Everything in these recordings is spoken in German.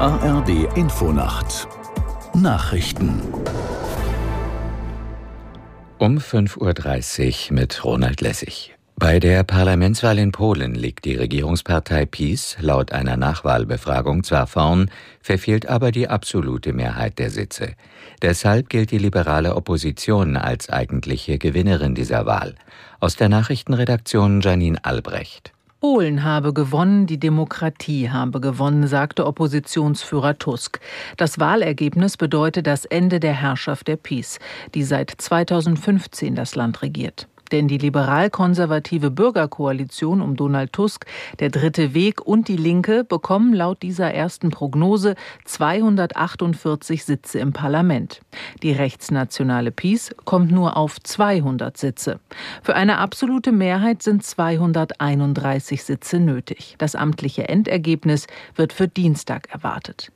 ARD Infonacht Nachrichten um 5.30 Uhr mit Ronald Lessig. Bei der Parlamentswahl in Polen liegt die Regierungspartei PiS laut einer Nachwahlbefragung zwar vorn, verfehlt aber die absolute Mehrheit der Sitze. Deshalb gilt die liberale Opposition als eigentliche Gewinnerin dieser Wahl. Aus der Nachrichtenredaktion Janine Albrecht. Polen habe gewonnen, die Demokratie habe gewonnen, sagte Oppositionsführer Tusk. Das Wahlergebnis bedeutet das Ende der Herrschaft der PiS, die seit 2015 das Land regiert. Denn die liberal-konservative Bürgerkoalition um Donald Tusk, der Dritte Weg und die Linke bekommen laut dieser ersten Prognose 248 Sitze im Parlament. Die rechtsnationale PiS kommt nur auf 200 Sitze. Für eine absolute Mehrheit sind 231 Sitze nötig. Das amtliche Endergebnis wird für Dienstag erwartet.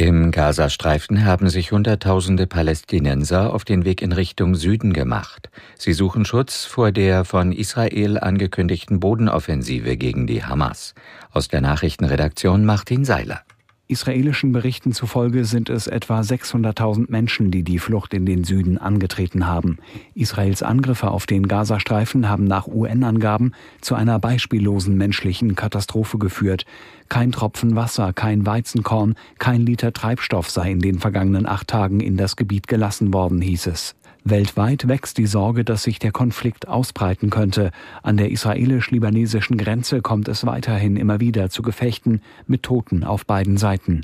Im Gazastreifen haben sich Hunderttausende Palästinenser auf den Weg in Richtung Süden gemacht. Sie suchen Schutz vor der von Israel angekündigten Bodenoffensive gegen die Hamas. Aus der Nachrichtenredaktion Martin Seiler. Israelischen Berichten zufolge sind es etwa 600.000 Menschen, die die Flucht in den Süden angetreten haben. Israels Angriffe auf den Gazastreifen haben nach UN-Angaben zu einer beispiellosen menschlichen Katastrophe geführt. Kein Tropfen Wasser, kein Weizenkorn, kein Liter Treibstoff sei in den vergangenen acht Tagen in das Gebiet gelassen worden, hieß es. Weltweit wächst die Sorge, dass sich der Konflikt ausbreiten könnte. An der israelisch-libanesischen Grenze kommt es weiterhin immer wieder zu Gefechten mit Toten auf beiden Seiten.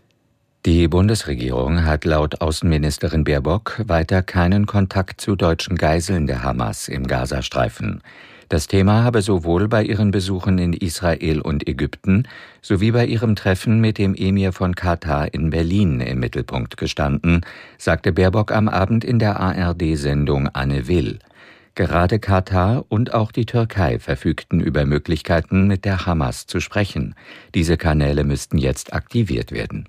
Die Bundesregierung hat laut Außenministerin Baerbock weiter keinen Kontakt zu deutschen Geiseln der Hamas im Gazastreifen. Das Thema habe sowohl bei ihren Besuchen in Israel und Ägypten sowie bei ihrem Treffen mit dem Emir von Katar in Berlin im Mittelpunkt gestanden, sagte Baerbock am Abend in der ARD-Sendung Anne Will. Gerade Katar und auch die Türkei verfügten über Möglichkeiten, mit der Hamas zu sprechen. Diese Kanäle müssten jetzt aktiviert werden.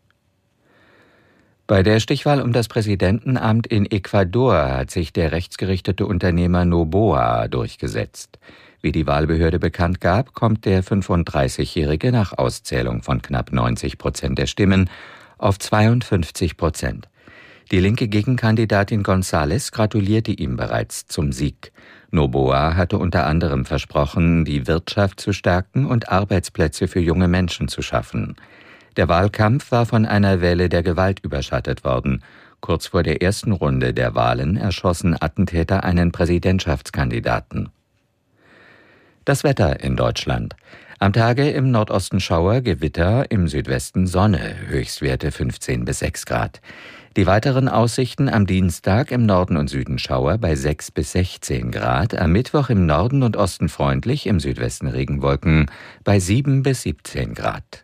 Bei der Stichwahl um das Präsidentenamt in Ecuador hat sich der rechtsgerichtete Unternehmer Noboa durchgesetzt. Wie die Wahlbehörde bekannt gab, kommt der 35-Jährige nach Auszählung von knapp 90 Prozent der Stimmen auf 52 Prozent. Die linke Gegenkandidatin González gratulierte ihm bereits zum Sieg. Noboa hatte unter anderem versprochen, die Wirtschaft zu stärken und Arbeitsplätze für junge Menschen zu schaffen. Der Wahlkampf war von einer Welle der Gewalt überschattet worden. Kurz vor der ersten Runde der Wahlen erschossen Attentäter einen Präsidentschaftskandidaten. Das Wetter in Deutschland. Am Tage im Nordosten Schauer, Gewitter, im Südwesten Sonne, Höchstwerte 15 bis 6 Grad. Die weiteren Aussichten am Dienstag im Norden und Süden Schauer bei 6 bis 16 Grad, am Mittwoch im Norden und Osten freundlich, im Südwesten Regenwolken bei 7 bis 17 Grad.